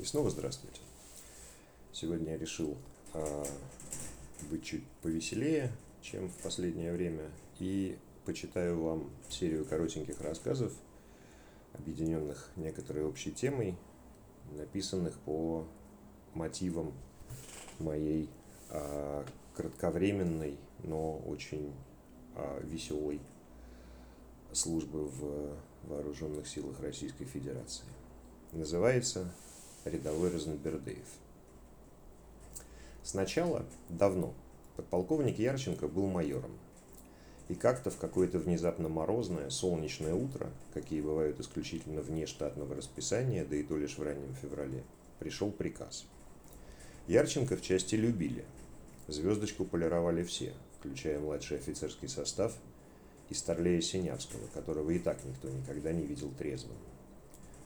И снова здравствуйте. Сегодня я решил а, быть чуть повеселее, чем в последнее время, и почитаю вам серию коротеньких рассказов, объединенных некоторой общей темой, написанных по мотивам моей а, кратковременной, но очень а, веселой службы в вооруженных силах Российской Федерации. Называется «Рядовой Разнобердеев». Сначала, давно, подполковник Ярченко был майором. И как-то в какое-то внезапно морозное, солнечное утро, какие бывают исключительно вне штатного расписания, да и то лишь в раннем феврале, пришел приказ. Ярченко в части любили. Звездочку полировали все, включая младший офицерский состав и Старлея Синявского, которого и так никто никогда не видел трезвым.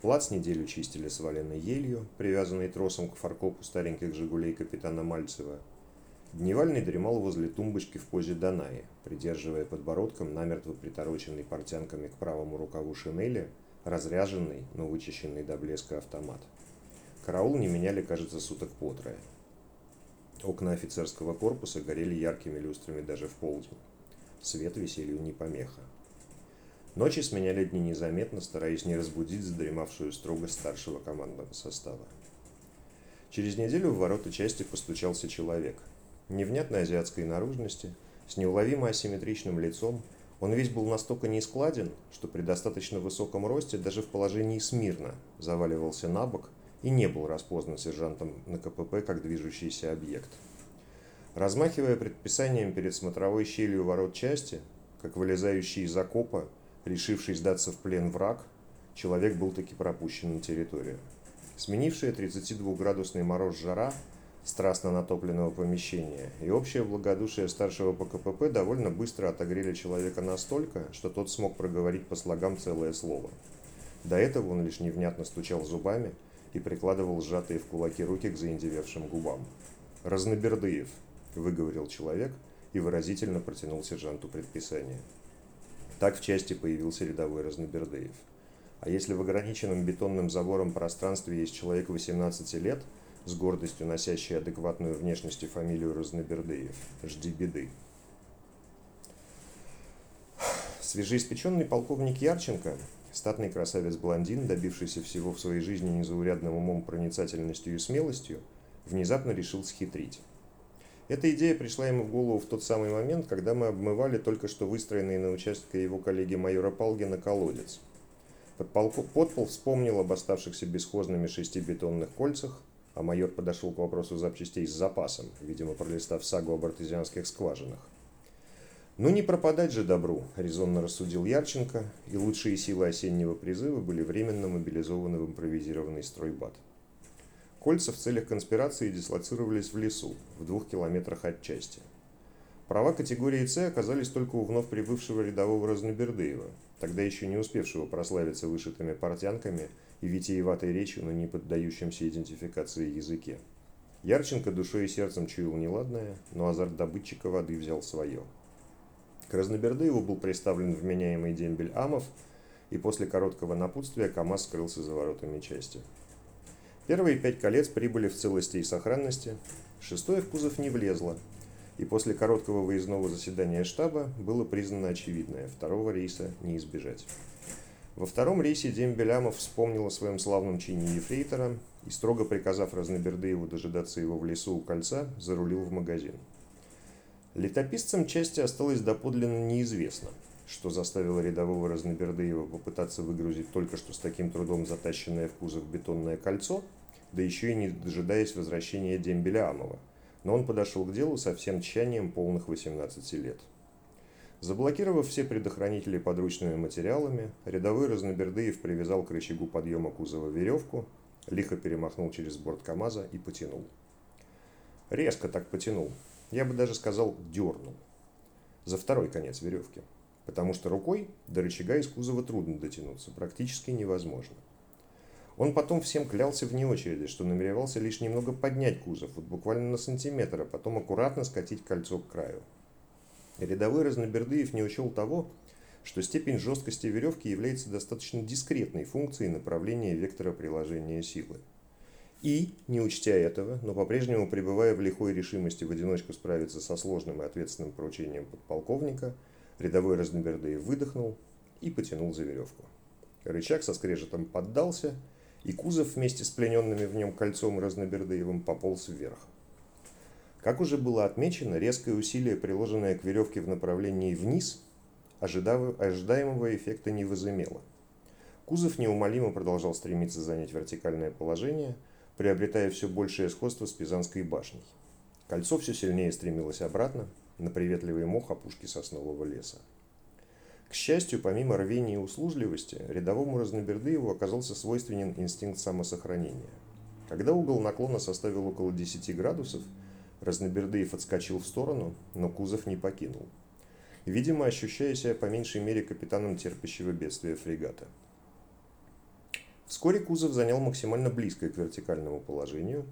Плац неделю чистили сваленной елью, привязанной тросом к фаркопу стареньких «Жигулей» капитана Мальцева. Дневальный дремал возле тумбочки в позе Данаи, придерживая подбородком намертво притороченный портянками к правому рукаву шинели, разряженный, но вычищенный до блеска автомат. Караул не меняли, кажется, суток по трое. Окна офицерского корпуса горели яркими люстрами даже в полдень. Свет веселью не помеха. Ночи сменяли дни незаметно, стараясь не разбудить задремавшую строго старшего командного состава. Через неделю в ворота части постучался человек. Невнятной азиатской наружности, с неуловимо асимметричным лицом, он весь был настолько нескладен, что при достаточно высоком росте даже в положении смирно заваливался на бок и не был распознан сержантом на КПП как движущийся объект. Размахивая предписанием перед смотровой щелью ворот части, как вылезающий из окопа, решивший сдаться в плен враг, человек был таки пропущен на территорию. Сменившая 32-градусный мороз жара страстно натопленного помещения и общее благодушие старшего по КПП довольно быстро отогрели человека настолько, что тот смог проговорить по слогам целое слово. До этого он лишь невнятно стучал зубами и прикладывал сжатые в кулаки руки к заиндевевшим губам. «Разнобердыев», — выговорил человек и выразительно протянул сержанту предписание. Так в части появился рядовой Разнобердеев. А если в ограниченном бетонным забором пространстве есть человек 18 лет, с гордостью носящий адекватную внешность и фамилию Разнобердеев, жди беды. Свежеиспеченный полковник Ярченко, статный красавец-блондин, добившийся всего в своей жизни незаурядным умом, проницательностью и смелостью, внезапно решил схитрить. Эта идея пришла ему в голову в тот самый момент, когда мы обмывали только что выстроенный на участке его коллеги майора Палгина колодец. Подпол вспомнил об оставшихся бесхозными шести бетонных кольцах, а майор подошел к вопросу запчастей с запасом, видимо, пролистав сагу об артезианских скважинах. «Ну не пропадать же добру», – резонно рассудил Ярченко, и лучшие силы осеннего призыва были временно мобилизованы в импровизированный стройбат. Кольца в целях конспирации дислоцировались в лесу, в двух километрах от части. Права категории С оказались только у вновь прибывшего рядового Разнобердыева, тогда еще не успевшего прославиться вышитыми портянками и витиеватой речью на неподдающемся идентификации языке. Ярченко душой и сердцем чуял неладное, но азарт добытчика воды взял свое. К Разнобердыеву был представлен вменяемый дембель Амов, и после короткого напутствия КАМАЗ скрылся за воротами части. Первые пять колец прибыли в целости и сохранности, шестое в кузов не влезло, и после короткого выездного заседания штаба было признано очевидное – второго рейса не избежать. Во втором рейсе Дембелямов вспомнил о своем славном чине ефрейтора и, строго приказав Разнобердыеву дожидаться его в лесу у кольца, зарулил в магазин. Летописцам части осталось доподлинно неизвестно, что заставило рядового Разнобердыева попытаться выгрузить только что с таким трудом затащенное в кузов бетонное кольцо – да еще и не дожидаясь возвращения дембеля Амова, но он подошел к делу со всем тщанием полных 18 лет. Заблокировав все предохранители подручными материалами, рядовой Разнобердыев привязал к рычагу подъема кузова веревку, лихо перемахнул через борт КамАЗа и потянул. Резко так потянул. Я бы даже сказал, дернул. За второй конец веревки. Потому что рукой до рычага из кузова трудно дотянуться, практически невозможно. Он потом всем клялся вне очереди, что намеревался лишь немного поднять кузов, вот буквально на сантиметр, а потом аккуратно скатить кольцо к краю. Рядовой Разнобердыев не учел того, что степень жесткости веревки является достаточно дискретной функцией направления вектора приложения силы. И, не учтя этого, но по-прежнему пребывая в лихой решимости в одиночку справиться со сложным и ответственным поручением подполковника, рядовой Разнобердыев выдохнул и потянул за веревку. Рычаг со скрежетом поддался, и кузов вместе с плененными в нем кольцом Разнобердыевым пополз вверх. Как уже было отмечено, резкое усилие, приложенное к веревке в направлении вниз, ожидаемого эффекта не возымело. Кузов неумолимо продолжал стремиться занять вертикальное положение, приобретая все большее сходство с Пизанской башней. Кольцо все сильнее стремилось обратно, на приветливый мох опушки соснового леса. К счастью, помимо рвения и услужливости, рядовому Разнобердыеву оказался свойственен инстинкт самосохранения. Когда угол наклона составил около 10 градусов, Разнобердыев отскочил в сторону, но кузов не покинул. Видимо, ощущая себя по меньшей мере капитаном терпящего бедствия фрегата. Вскоре кузов занял максимально близкое к вертикальному положению,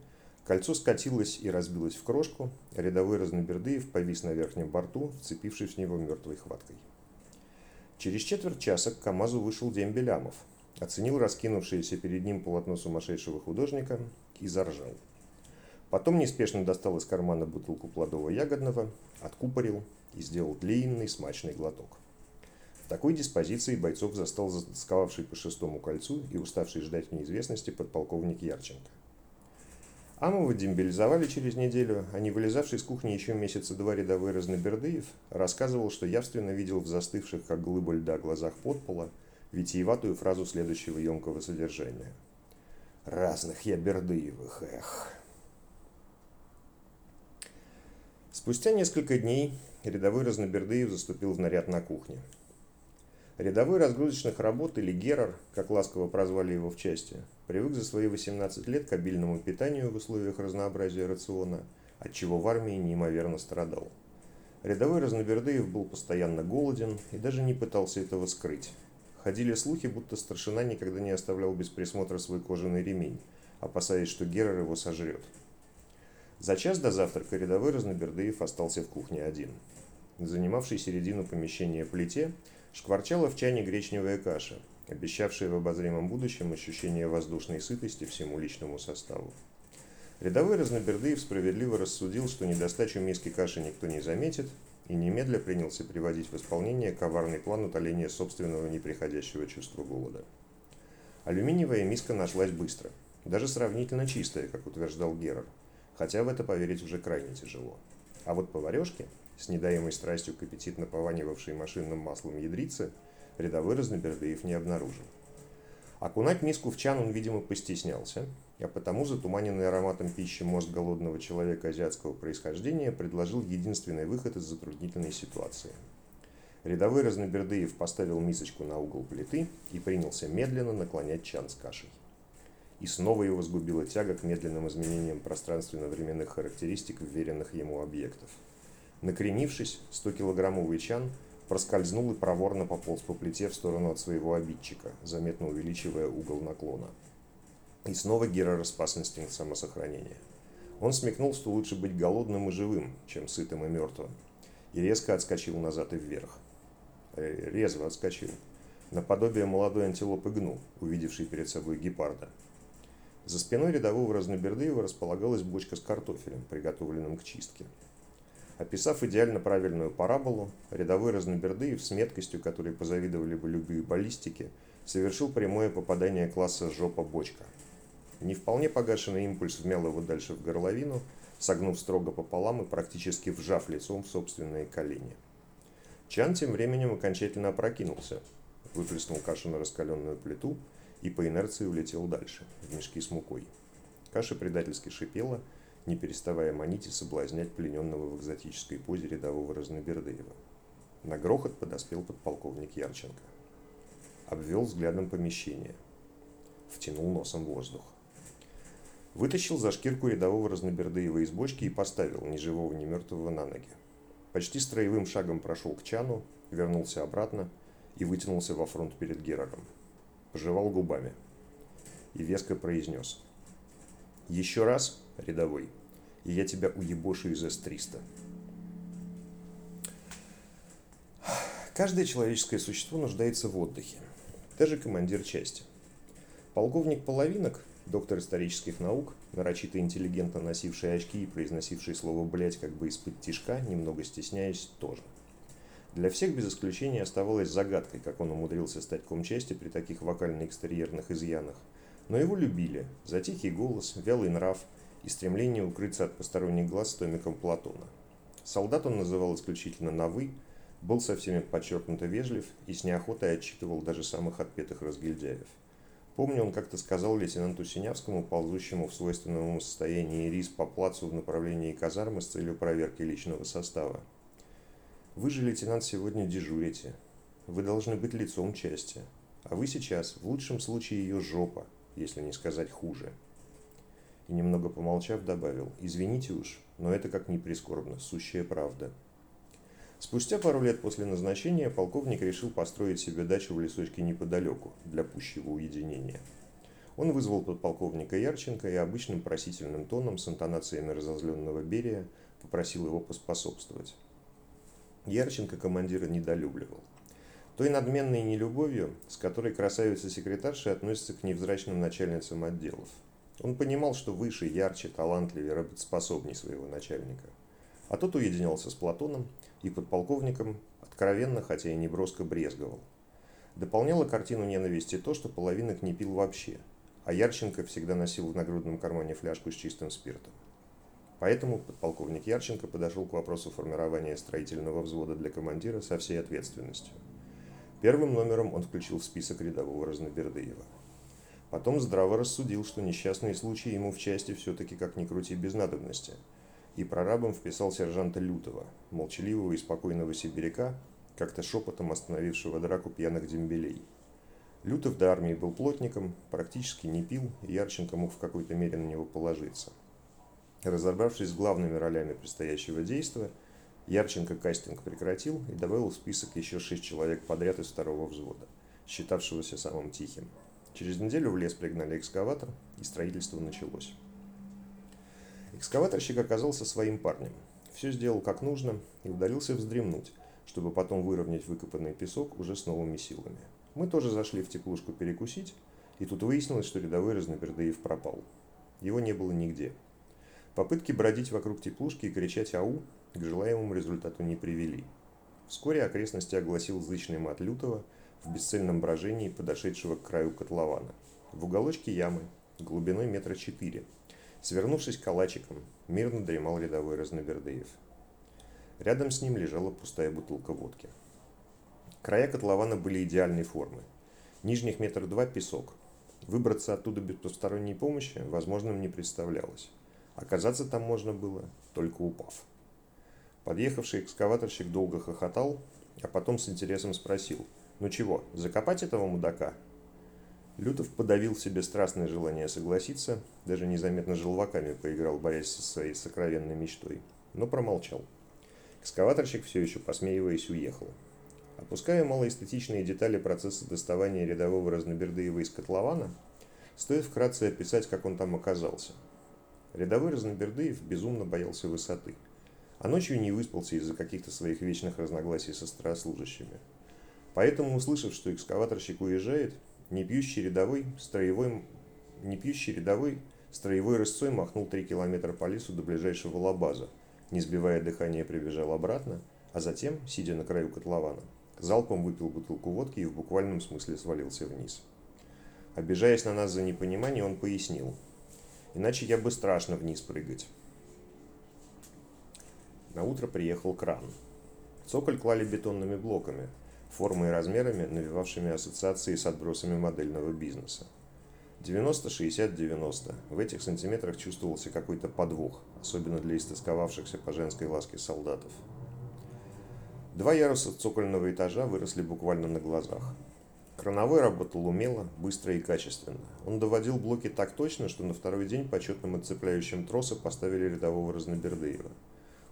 кольцо скатилось и разбилось в крошку, рядовой Разнобердыев повис на верхнем борту, вцепившись в него мертвой хваткой. Через четверть часа к КамАЗу вышел Дембель Амов, оценил раскинувшееся перед ним полотно сумасшедшего художника и заржал. Потом неспешно достал из кармана бутылку плодового ягодного, откупорил и сделал длинный смачный глоток. В такой диспозиции бойцов застал затасковавший по шестому кольцу и уставший ждать в неизвестности подполковник Ярченко. Амова дембелизовали через неделю, а не вылезавший из кухни еще месяца два рядовой Разнобердыев рассказывал, что явственно видел в застывших, как глыба льда, глазах подпола витиеватую фразу следующего емкого содержания. «Разных я Бердыевых, эх!» Спустя несколько дней рядовой Разнобердыев заступил в наряд на кухне. Рядовой разгрузочных работ или Герар, как ласково прозвали его в части, привык за свои 18 лет к обильному питанию в условиях разнообразия рациона, от чего в армии неимоверно страдал. Рядовой Разнобердыев был постоянно голоден и даже не пытался этого скрыть. Ходили слухи, будто старшина никогда не оставлял без присмотра свой кожаный ремень, опасаясь, что Герар его сожрет. За час до завтрака рядовой Разнобердыев остался в кухне один. Занимавший середину помещения плите шкварчала в чане гречневая каша, обещавшая в обозримом будущем ощущение воздушной сытости всему личному составу. Рядовой Разнобердыев справедливо рассудил, что недостачу миски каши никто не заметит, и немедля принялся приводить в исполнение коварный план утоления собственного неприходящего чувства голода. Алюминиевая миска нашлась быстро, даже сравнительно чистая, как утверждал Герар, хотя в это поверить уже крайне тяжело. А вот поварешки, с недаемой страстью к аппетитно пованивавшей машинным маслом ядрицы, рядовой Разнобердыев не обнаружил. Окунать миску в чан он, видимо, постеснялся, а потому затуманенный ароматом пищи мозг голодного человека азиатского происхождения предложил единственный выход из затруднительной ситуации. Рядовой Разнобердыев поставил мисочку на угол плиты и принялся медленно наклонять чан с кашей и снова его сгубила тяга к медленным изменениям пространственно-временных характеристик вверенных ему объектов. Накренившись, 100-килограммовый чан проскользнул и проворно пополз по плите в сторону от своего обидчика, заметно увеличивая угол наклона. И снова Гера распас инстинкт самосохранения. Он смекнул, что лучше быть голодным и живым, чем сытым и мертвым, и резко отскочил назад и вверх. Э, резво отскочил. Наподобие молодой антилопы гну, увидевшей перед собой гепарда – за спиной рядового Разнобердыева располагалась бочка с картофелем, приготовленным к чистке. Описав идеально правильную параболу, рядовой Разнобердыев с меткостью, которой позавидовали бы любые баллистики, совершил прямое попадание класса «жопа-бочка». Не вполне погашенный импульс вмял его дальше в горловину, согнув строго пополам и практически вжав лицом в собственные колени. Чан тем временем окончательно опрокинулся, выплеснул кашу на раскаленную плиту – и по инерции улетел дальше, в мешки с мукой. Каша предательски шипела, не переставая манить и соблазнять плененного в экзотической позе рядового Разнобердыева. На грохот подоспел подполковник Ярченко. Обвел взглядом помещение. Втянул носом воздух. Вытащил за шкирку рядового Разнобердыева из бочки и поставил ни живого, ни мертвого на ноги. Почти строевым шагом прошел к чану, вернулся обратно и вытянулся во фронт перед Гераром пожевал губами и веско произнес. «Еще раз, рядовой, и я тебя уебошу из С-300». Каждое человеческое существо нуждается в отдыхе, даже командир части. Полковник Половинок, Доктор исторических наук, нарочито интеллигентно носивший очки и произносивший слово «блять» как бы из-под тишка, немного стесняясь, тоже. Для всех без исключения оставалось загадкой, как он умудрился стать комчасти при таких вокально-экстерьерных изъянах. Но его любили за тихий голос, вялый нрав и стремление укрыться от посторонних глаз томиком Платона. Солдат он называл исключительно на «вы», был со всеми подчеркнуто вежлив и с неохотой отчитывал даже самых отпетых разгильдяев. Помню, он как-то сказал лейтенанту Синявскому, ползущему в свойственном состоянии рис по плацу в направлении казармы с целью проверки личного состава. «Вы же, лейтенант, сегодня дежурите. Вы должны быть лицом части. А вы сейчас, в лучшем случае, ее жопа, если не сказать хуже». И немного помолчав, добавил, «Извините уж, но это как ни прискорбно, сущая правда». Спустя пару лет после назначения полковник решил построить себе дачу в лесочке неподалеку, для пущего уединения. Он вызвал подполковника Ярченко и обычным просительным тоном с интонациями разозленного Берия попросил его поспособствовать. Ярченко командира недолюбливал. Той надменной нелюбовью, с которой красавица-секретарша относится к невзрачным начальницам отделов. Он понимал, что выше, ярче, талантливее, работоспособней своего начальника. А тот уединялся с Платоном – и подполковником откровенно, хотя и не броско брезговал. Дополняло картину ненависти то, что половинок не пил вообще, а Ярченко всегда носил в нагрудном кармане фляжку с чистым спиртом. Поэтому подполковник Ярченко подошел к вопросу формирования строительного взвода для командира со всей ответственностью. Первым номером он включил в список рядового Разнобердыева. Потом здраво рассудил, что несчастные случаи ему в части все-таки как ни крути без надобности – и прорабом вписал сержанта Лютого, молчаливого и спокойного сибиряка, как-то шепотом остановившего драку пьяных дембелей. Лютов до армии был плотником, практически не пил, и Ярченко мог в какой-то мере на него положиться. Разобравшись с главными ролями предстоящего действия, Ярченко кастинг прекратил и добавил в список еще шесть человек подряд из второго взвода, считавшегося самым тихим. Через неделю в лес пригнали экскаватор, и строительство началось. Экскаваторщик оказался своим парнем. Все сделал как нужно и удалился вздремнуть, чтобы потом выровнять выкопанный песок уже с новыми силами. Мы тоже зашли в теплушку перекусить, и тут выяснилось, что рядовой Разнобердыев пропал. Его не было нигде. Попытки бродить вокруг теплушки и кричать «Ау!» к желаемому результату не привели. Вскоре окрестности огласил зычный мат Лютого в бесцельном брожении, подошедшего к краю котлована. В уголочке ямы, глубиной метра четыре, Свернувшись калачиком, мирно дремал рядовой Разнобердыев. Рядом с ним лежала пустая бутылка водки. Края котлована были идеальной формы. Нижних метр два песок. Выбраться оттуда без посторонней помощи возможным не представлялось. Оказаться там можно было, только упав. Подъехавший экскаваторщик долго хохотал, а потом с интересом спросил, «Ну чего, закопать этого мудака?» Лютов подавил себе страстное желание согласиться, даже незаметно желваками поиграл, борясь со своей сокровенной мечтой, но промолчал. Экскаваторщик, все еще посмеиваясь, уехал. Опуская малоэстетичные детали процесса доставания рядового Разнобердыева из котлована, стоит вкратце описать, как он там оказался. Рядовой Разнобердыев безумно боялся высоты, а ночью не выспался из-за каких-то своих вечных разногласий со старослужащими. Поэтому, услышав, что экскаваторщик уезжает, Непьющий рядовой, строевой, непьющий рядовой строевой рысцой махнул три километра по лесу до ближайшего лабаза, не сбивая дыхания прибежал обратно, а затем, сидя на краю котлована, залпом выпил бутылку водки и в буквальном смысле свалился вниз. Обижаясь на нас за непонимание, он пояснил. Иначе я бы страшно вниз прыгать. На утро приехал кран. Цоколь клали бетонными блоками – формой и размерами, навевавшими ассоциации с отбросами модельного бизнеса. 90-60-90. В этих сантиметрах чувствовался какой-то подвох, особенно для истосковавшихся по женской ласке солдатов. Два яруса цокольного этажа выросли буквально на глазах. Крановой работал умело, быстро и качественно. Он доводил блоки так точно, что на второй день почетным отцепляющим тросы поставили рядового Разнобердыева –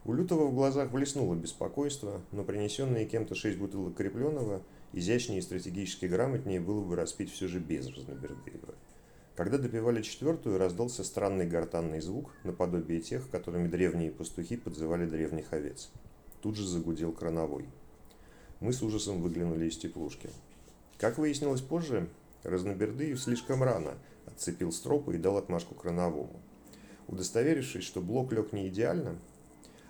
у Лютого в глазах блеснуло беспокойство, но принесенные кем-то шесть бутылок крепленного, изящнее и стратегически грамотнее было бы распить все же без Разнобердыева. Когда допивали четвертую, раздался странный гортанный звук, наподобие тех, которыми древние пастухи подзывали древних овец. Тут же загудел крановой. Мы с ужасом выглянули из теплушки. Как выяснилось позже, Разнобердыев слишком рано отцепил стропы и дал отмашку крановому. Удостоверившись, что блок лег не идеально,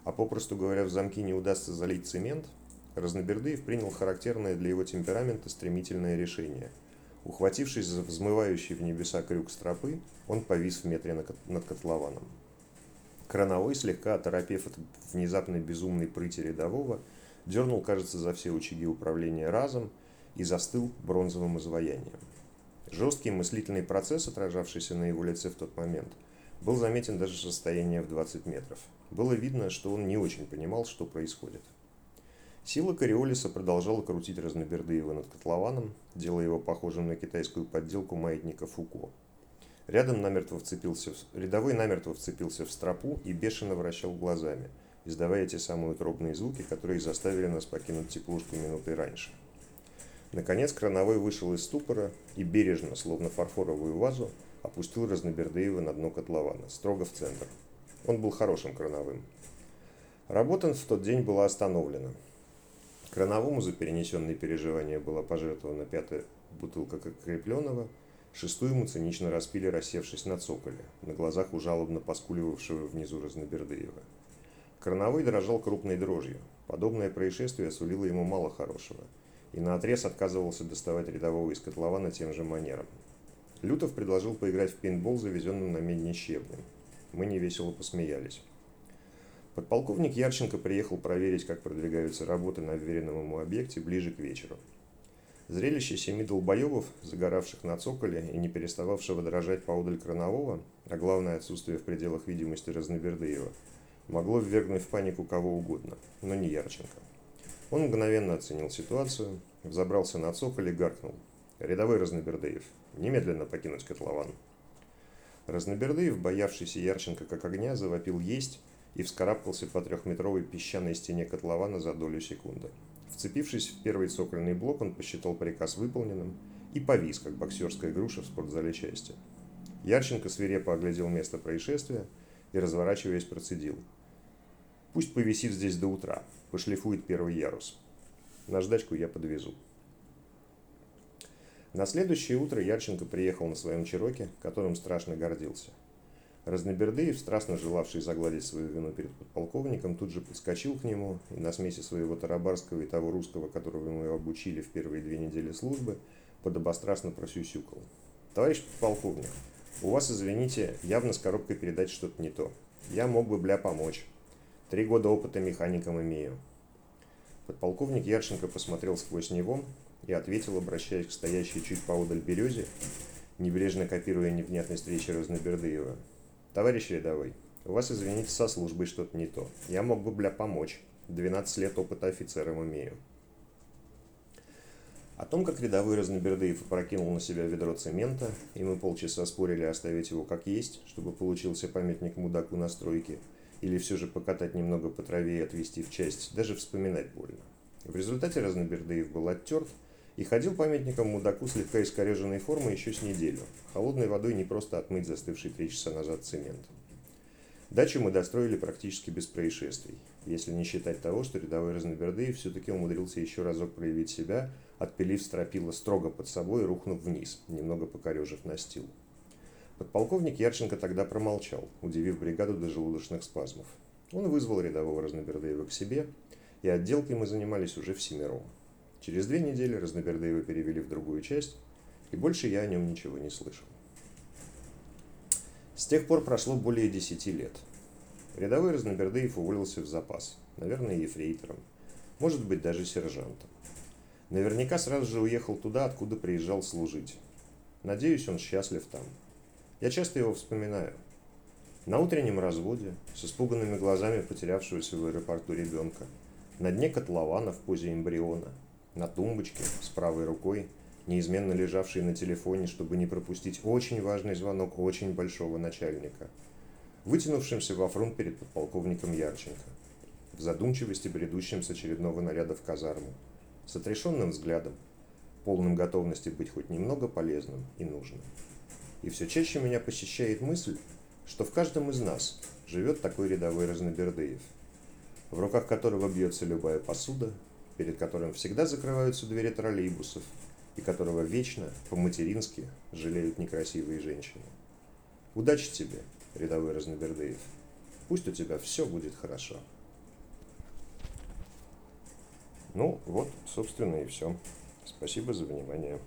а попросту говоря, в замки не удастся залить цемент, Разнобердыев принял характерное для его темперамента стремительное решение. Ухватившись за взмывающий в небеса крюк стропы, он повис в метре над котлованом. Крановой, слегка оторопев от внезапной безумной прыти рядового, дернул, кажется, за все учаги управления разом и застыл бронзовым изваянием. Жесткий мыслительный процесс, отражавшийся на его лице в тот момент, был заметен даже с расстояния в 20 метров. Было видно, что он не очень понимал, что происходит. Сила Кориолиса продолжала крутить Разнобердыева над котлованом, делая его похожим на китайскую подделку маятника Фуко. Рядом намертво вцепился, рядовой намертво вцепился в стропу и бешено вращал глазами, издавая те самые утробные звуки, которые заставили нас покинуть теплушку минуты раньше. Наконец Крановой вышел из ступора и бережно, словно фарфоровую вазу, опустил Разнобердыева на дно котлована, строго в центр. Он был хорошим Крановым. Работа в тот день была остановлена. Крановому за перенесенные переживания была пожертвована пятая бутылка крепленного, шестую ему цинично распили, рассевшись на цоколе, на глазах у жалобно поскуливавшего внизу Разнобердыева. Крановой дрожал крупной дрожью. Подобное происшествие сулило ему мало хорошего, и наотрез отказывался доставать рядового из котлована тем же манером. Лютов предложил поиграть в пейнтбол, завезенным на медне щебнем. Мы невесело посмеялись. Подполковник Ярченко приехал проверить, как продвигаются работы на вверенном ему объекте ближе к вечеру. Зрелище семи долбоебов, загоравших на цоколе и не перестававшего дрожать поодаль Кранового, а главное отсутствие в пределах видимости Разнобердыева, могло ввергнуть в панику кого угодно, но не Ярченко. Он мгновенно оценил ситуацию, взобрался на цоколь и гаркнул. «Рядовой Разнобердыев, немедленно покинуть котлован». Разнобердыев, боявшийся Ярченко как огня, завопил «Есть!» и вскарабкался по трехметровой песчаной стене котлована за долю секунды. Вцепившись в первый цокольный блок, он посчитал приказ выполненным и повис, как боксерская груша в спортзале части. Ярченко свирепо оглядел место происшествия и, разворачиваясь, процедил. «Пусть повисит здесь до утра, пошлифует первый ярус. Наждачку я подвезу». На следующее утро Ярченко приехал на своем Чироке, которым страшно гордился – Разнобердыев, страстно желавший загладить свою вину перед подполковником, тут же подскочил к нему и на смеси своего тарабарского и того русского, которого мы обучили в первые две недели службы, подобострастно просюсюкал. «Товарищ подполковник, у вас, извините, явно с коробкой передать что-то не то. Я мог бы, бля, помочь. Три года опыта механиком имею». Подполковник Ярченко посмотрел сквозь него и ответил, обращаясь к стоящей чуть поодаль березе, небрежно копируя невнятность речи Разнобердыева – Товарищ рядовой, у вас, извините, со службой что-то не то. Я мог бы, бля, помочь. 12 лет опыта офицером имею. О том, как рядовой Разнобердыев опрокинул на себя ведро цемента, и мы полчаса спорили оставить его как есть, чтобы получился памятник мудаку на стройке, или все же покатать немного по траве и отвезти в часть, даже вспоминать больно. В результате Разнобердыев был оттерт, и ходил памятником мудаку слегка искореженной формы еще с неделю. Холодной водой не просто отмыть застывший три часа назад цемент. Дачу мы достроили практически без происшествий, если не считать того, что рядовой Разнобердыев все-таки умудрился еще разок проявить себя, отпилив стропила строго под собой и рухнув вниз, немного покорежив настил. Подполковник Ярченко тогда промолчал, удивив бригаду до желудочных спазмов. Он вызвал рядового Разнобердыева к себе, и отделкой мы занимались уже всемиром. Через две недели Разнобердыева перевели в другую часть, и больше я о нем ничего не слышал. С тех пор прошло более десяти лет. Рядовой Разнобердыев уволился в запас, наверное, ефрейтором, может быть, даже сержантом. Наверняка сразу же уехал туда, откуда приезжал служить. Надеюсь, он счастлив там. Я часто его вспоминаю. На утреннем разводе, с испуганными глазами потерявшегося в аэропорту ребенка, на дне котлована в позе эмбриона – на тумбочке с правой рукой, неизменно лежавшей на телефоне, чтобы не пропустить очень важный звонок очень большого начальника, вытянувшимся во фронт перед подполковником Ярченко, в задумчивости бредущим с очередного наряда в казарму, с отрешенным взглядом, полным готовности быть хоть немного полезным и нужным. И все чаще меня посещает мысль, что в каждом из нас живет такой рядовой Разнобердыев, в руках которого бьется любая посуда, перед которым всегда закрываются двери троллейбусов, и которого вечно, по-матерински, жалеют некрасивые женщины. Удачи тебе, рядовой Разнобердеев. Пусть у тебя все будет хорошо. Ну, вот, собственно, и все. Спасибо за внимание.